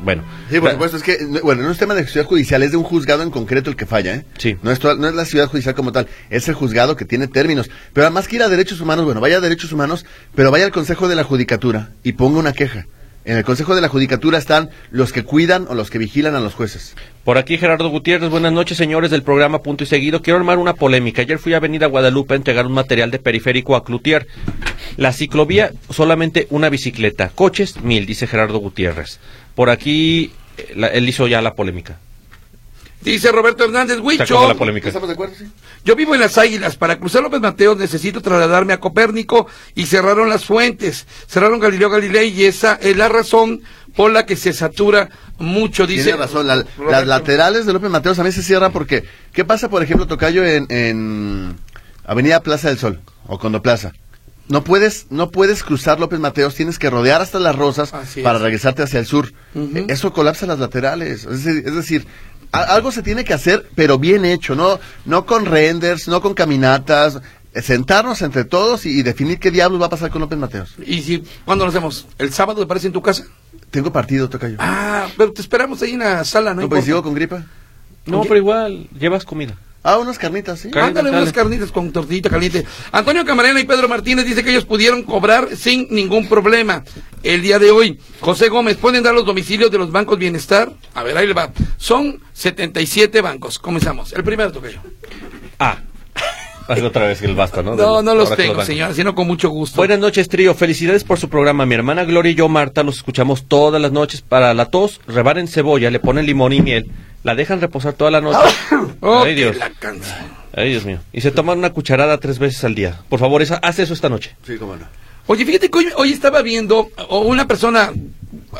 Bueno. Sí, por supuesto, es que, no- bueno, no es tema de ciudad judicial, es de un juzgado en concreto el que falla, ¿eh? Sí. No es, toda- no es la ciudad judicial como tal, es el juzgado que tiene términos. Pero además que ir a derechos humanos, bueno, vaya a derechos humanos, pero vaya al Consejo de la Judicatura y ponga una queja. En el Consejo de la Judicatura están los que cuidan o los que vigilan a los jueces. Por aquí Gerardo Gutiérrez, buenas noches señores del programa Punto y Seguido. Quiero armar una polémica. Ayer fui a Avenida Guadalupe a entregar un material de periférico a Cloutier. La ciclovía, solamente una bicicleta. Coches, mil, dice Gerardo Gutiérrez. Por aquí, eh, la- él hizo ya la polémica. Dice Roberto Hernández Huicho. la polémica. ¿Estamos de acuerdo? Sí. Yo vivo en las Águilas. Para cruzar López Mateos necesito trasladarme a Copérnico y cerraron las fuentes. Cerraron Galileo Galilei y esa es la razón por la que se satura mucho. Dice Tiene razón, la- las laterales de López Mateos a veces se cierran porque, ¿qué pasa, por ejemplo, Tocayo, en, en Avenida Plaza del Sol o Condo Plaza? No puedes, no puedes cruzar López Mateos, tienes que rodear hasta las Rosas para es. regresarte hacia el sur. Eh, Eso colapsa las laterales. Es, de- es decir, a- algo se tiene que hacer, pero bien hecho, no, no con renders, no con caminatas. eh, Sentarnos entre todos y, y definir qué diablos va a pasar con López Mateos. Y si, ¿cuándo nos hacemos? ¿El sábado te parece en tu casa? Tengo partido, Tocayo. Ah, pero te esperamos ahí en la sala, ¿no? no, pues con gripa. No, pero igual, llevas comida. Ah, unas carnitas, sí. Carnitas, Ándale dale. unas carnitas con tortillita caliente. Antonio Camarena y Pedro Martínez dice que ellos pudieron cobrar sin ningún problema el día de hoy. José Gómez, ¿pueden dar los domicilios de los bancos bienestar? A ver, ahí le va. Son 77 bancos. Comenzamos. El primero toque yo. Ah. Otra vez el basta, ¿no? No, no los tengo, señora, sino con mucho gusto. Buenas noches, trío. Felicidades por su programa. Mi hermana Gloria y yo, Marta, los escuchamos todas las noches. Para la tos, rebanen cebolla, le ponen limón y miel, la dejan reposar toda la noche. Ay, Dios. Ay, Dios mío. Y se toman una cucharada tres veces al día. Por favor, esa, haz eso esta noche. Sí, cómo no. Oye, fíjate que hoy, hoy estaba viendo o una persona,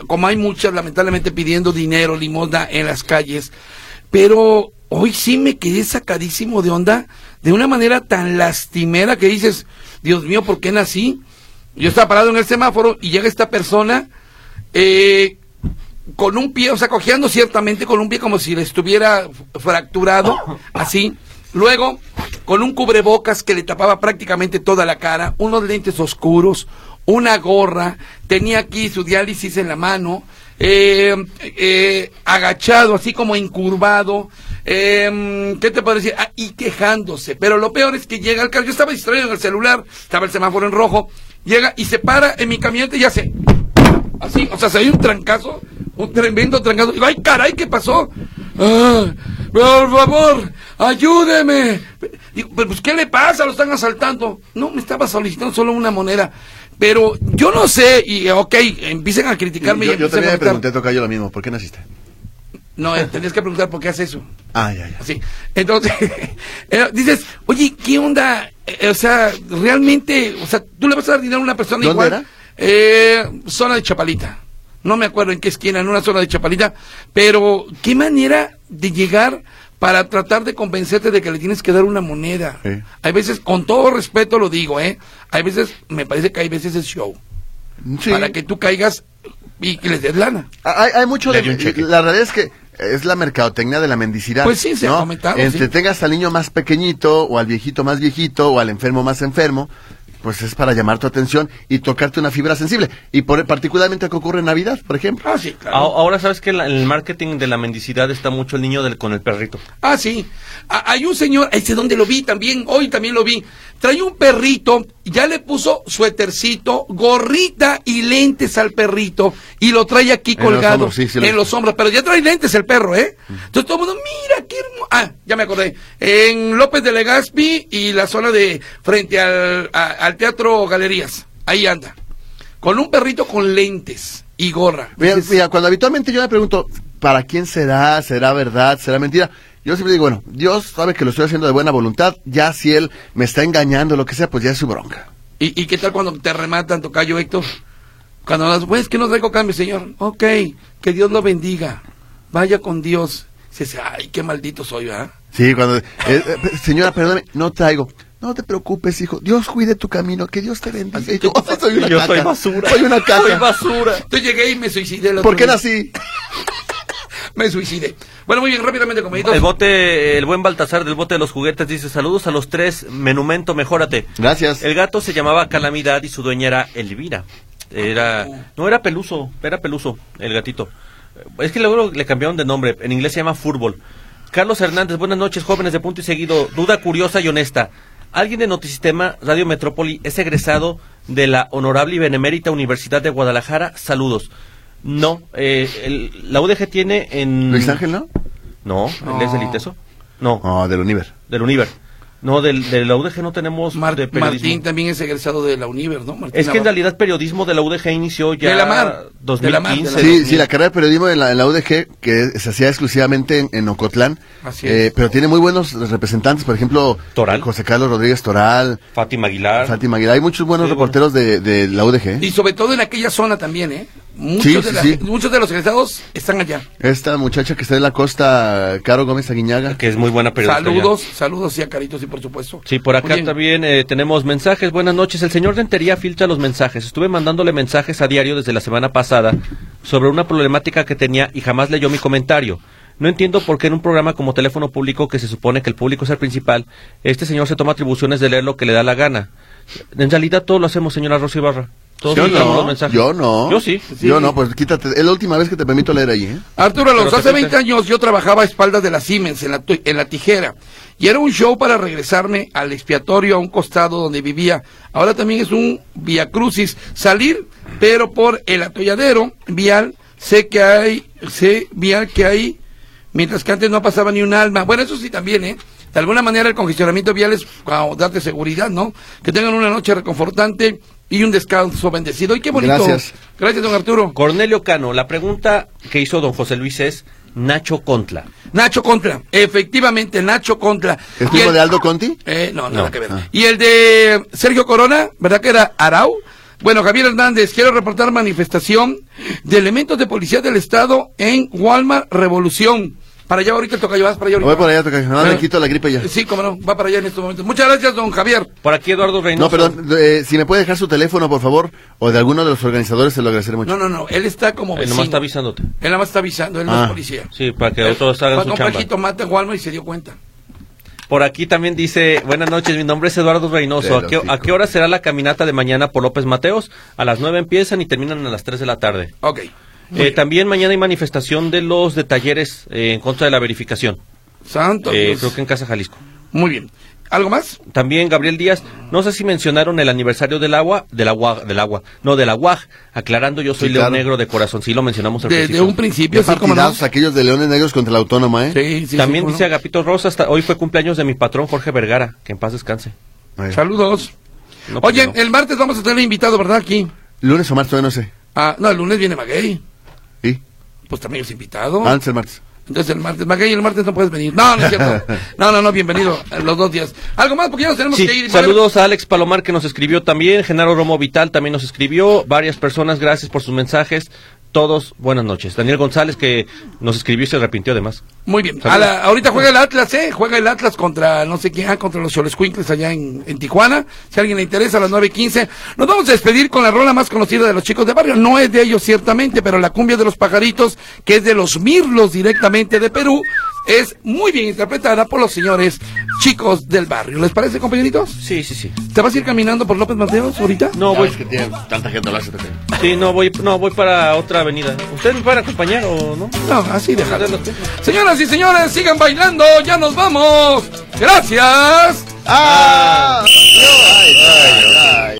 como hay muchas, lamentablemente pidiendo dinero, limosna en las calles, pero hoy sí me quedé sacadísimo de onda de una manera tan lastimera que dices, Dios mío, ¿por qué nací? Yo estaba parado en el semáforo y llega esta persona eh, con un pie, o sea, cojeando ciertamente con un pie como si le estuviera fracturado, así. Luego, con un cubrebocas que le tapaba prácticamente toda la cara, unos lentes oscuros, una gorra, tenía aquí su diálisis en la mano, eh, eh, agachado, así como incurvado, eh, ¿qué te puedo decir? Ah, y quejándose. Pero lo peor es que llega el carro, yo estaba distraído en el celular, estaba el semáforo en rojo, llega y se para en mi camioneta y ya se... Así, o sea, se hay un trancazo, un tremendo trancazo. Digo, ay, caray, ¿qué pasó? Ah, por favor, ayúdeme. Digo, pero pues, ¿qué le pasa? Lo están asaltando. No, me estaba solicitando solo una moneda. Pero yo no sé, y ok, empiecen a criticarme yo, y yo también me pregunté, Tocayo, lo mismo. ¿Por qué naciste? No, eh, tenías que preguntar por qué hace eso. Ah, ya, ya. Así. Entonces, eh, dices, oye, ¿qué onda? eh, o sea, realmente, o sea, tú le vas a dar dinero a una persona ¿Dónde igual. era? Eh, zona de Chapalita. No me acuerdo en qué esquina, en una zona de Chapalita. Pero, ¿qué manera de llegar para tratar de convencerte de que le tienes que dar una moneda? Sí. Hay veces, con todo respeto lo digo, ¿eh? Hay veces, me parece que hay veces es show. Sí. Para que tú caigas y que les des lana. Hay, hay mucho de... La realidad es que es la mercadotecnia de la mendicidad. Pues sí, se ha comentado, Entre sí. tengas al niño más pequeñito, o al viejito más viejito, o al enfermo más enfermo, pues es para llamar tu atención y tocarte una fibra sensible. Y por, particularmente que ocurre en Navidad, por ejemplo. Ah, sí, claro. Ahora sabes que en la- en el marketing de la mendicidad está mucho el niño del, con el perrito. Ah, sí. Ah, hay un señor, ese donde lo vi también, hoy también lo vi. Trae un perrito, ya le puso suétercito, gorrita y lentes al perrito y lo trae aquí En los colgado hombros, sí, sí lo en los hombros, pero ya trae lentes el perro, ¿eh? Entonces todo el mundo, mira qué hermoso. Ah, ya me acordé. En López de Legazpi y la zona de frente al, a- al Teatro Galerías. Ahí anda. Con un perrito con lentes y gorra. Mira, Dices, mira, cuando habitualmente yo me pregunto, ¿para quién será? ¿Será verdad? ¿Será mentira? Yo siempre digo, bueno, Dios sabe que lo estoy haciendo de buena voluntad, ya si Él me está engañando, lo que sea, pues ya es su bronca. ¿Y, y qué tal cuando te rematan, tocayo Héctor? Cuando las pues que no traigo cambio, señor. Ok, que Dios lo bendiga. Vaya con Dios. Dices, ay, qué maldito soy, ¿verdad? Sí, cuando... eh, eh, señora, perdóname, no traigo. No te preocupes, hijo. Dios cuide tu camino, que Dios te bendiga. Así Y tú, que- "Ay, soy una Yo caca. soy basura. Soy una caca. Soy basura. Entonces llegué y me suicidé. el otro ¿Por qué nací? Me suicidé. Bueno, muy bien, rápidamente, comeditos. El bote, el buen Baltasar del bote de los juguetes dice saludos a los tres, menumento, mejórate. Gracias. El gato se llamaba Calamidad y su dueña era Elvira. Era, no era Peluso, era Peluso, el gatito. Es que luego le cambiaron de nombre, en inglés se llama Fútbol. Carlos Hernández, buenas noches, jóvenes de punto y seguido. Duda curiosa y honesta. ¿Alguien de Notisistema Radio Metrópoli es egresado de la Honorable y Benemérita Universidad de Guadalajara? Saludos. No, eh, el- la UDG tiene en... Luis Ángel, ¿no? No, No. ¿él es del ITESO? No, No, del Univer. del Univer. No, del, de la UDG no tenemos Mar- de periodismo. Martín también es egresado de la Univer, ¿no? Martín Es que en realidad periodismo de la UDG inició ya De la mar, de la mar, de 2015. la- Sí, 2000. sí, la carrera de periodismo en la, en la UDG, que se hacía exclusivamente en, en Ocotlán, Así eh, es. pero tiene muy buenos representantes, por ejemplo, Toral. José Carlos Rodríguez Toral, Fátima Aguilar. Fátima Aguilar, hay muchos buenos Sí, reporteros de, de la UDG. ¿eh? Y sobre todo en aquella zona también, ¿eh? Muchos, Sí, de, sí, la- sí. muchos de los egresados están allá. Esta muchacha que está en la costa, Caro Gómez Aguiñaga. que es muy buena periodista. Saludos, saludos, sí, a Caritos, sí, por supuesto. Sí, por acá también eh, tenemos mensajes. Buenas noches. El señor Rentería filtra los mensajes. Estuve mandándole mensajes a diario desde la semana pasada sobre una problemática que tenía y jamás leyó mi comentario. No entiendo por qué en un programa como teléfono público, que se supone que el público es el principal, este señor se toma atribuciones de leer lo que le da la gana. En realidad todo lo hacemos, señora Rosy Barra. Todos Yo no, los yo no. Yo sí. Sí. Yo no, pues quítate. Es la última vez que te permito leer ahí, ¿eh? Arturo Alonso, hace fuiste. 20 años yo trabajaba a espaldas de la Siemens en la, en la tijera y era un show para regresarme al expiatorio a un costado donde vivía. Ahora también es un via crucis salir, pero por el atolladero vial sé que hay, sé vial que hay, mientras que antes no pasaba ni un alma. Bueno, eso sí también, ¿eh? De alguna manera el congestionamiento vial es para darte seguridad, ¿no? Que tengan una noche reconfortante y un descanso bendecido. Y qué bonito. Gracias. Gracias, don Arturo. Cornelio Cano, la pregunta que hizo don José Luis es Nacho Contla. Nacho Contra, efectivamente, Nacho Contra. ¿Es el- de Aldo Conti? Eh, no, nada No. que ver. Ah. Y el de Sergio Corona, ¿verdad que era Arau? Bueno, Javier Hernández, quiero reportar manifestación de elementos de policía del Estado en Walmart Revolución. Para allá ahorita toca vas para allá ahorita. Voy por allá, toca. No, Bueno, le quito la gripe ya. Sí, cómo no, va para allá en estos momentos. Muchas gracias, don Javier. Por aquí Eduardo Reynoso. No, perdón, eh, si me puede dejar su teléfono, por favor, o de alguno de los organizadores, se lo agradeceré mucho. No, no, no, él está como Él vecino. nomás está avisándote. Él nada más está avisando, él no Ah. es policía. Sí, para que Él otros fue hagan a su chamba. jitomate en Walmart y se dio cuenta. Por aquí también dice, buenas noches, mi nombre es Eduardo Reynoso. ¿A qué, a qué hora será la caminata de mañana por López Mateos? A las 9 empiezan y terminan a las 3 de la tarde. Ok. Eh, también mañana hay manifestación de los de talleres eh, en contra de la verificación. Santo Eh, Dios. creo que en Casa Jalisco. Muy bien. ¿Algo más? También Gabriel Díaz, no sé si mencionaron el aniversario del agua, del agua, del agua, no, de la UAG, aclarando yo soy Sí, León claro. Negro de corazón, sí lo mencionamos al principio. un principio, sí, como no. partidazos aquellos de Leones Negros contra la Autónoma, ¿eh? Sí, sí, También sí, dice no. Agapito Rosa, hasta hoy fue cumpleaños de mi patrón Jorge Vergara, que en paz descanse. Ahí. Saludos. No, Oye, no. el martes vamos a tener invitado, ¿verdad? Aquí. Lunes o martes, no sé. Ah, no, el lunes viene Maguey. Pues también es invitado. Antes el martes. Entonces el martes, Maguey, el martes no puedes venir. No, no es cierto. No, no, no, bienvenido eh, los dos días. Algo más porque ya nos tenemos Sí, que ir. saludos a Alex Palomar que nos escribió también, Genaro Romo Vital también nos escribió, varias personas, gracias por sus mensajes, todos, buenas noches. Daniel González que nos escribió y se arrepintió además. Muy bien. A la- ahorita juega el Atlas, ¿eh? Juega el Atlas contra no sé quién, contra los Cholescuincles allá en, en Tijuana. Si a alguien le interesa, a las 9.15. Nos vamos a despedir con la rola más conocida de los chicos de barrio. No es de ellos, ciertamente, pero la cumbia de los pajaritos, que es de los Mirlos directamente de Perú, es muy bien interpretada por los señores chicos del barrio. ¿Les parece, compañeritos? Sí, sí, sí. ¿Te vas a ir caminando por López Mateos ahorita? No Ya voy, ves que tiene tanta gente lo hace sí, no voy, no voy para otra avenida. ¿Ustedes me van a acompañar o no? No, así déjalo. Señoras y señores, sigan bailando, ya nos vamos. Gracias. ¡Ah! Ay, ay, ay.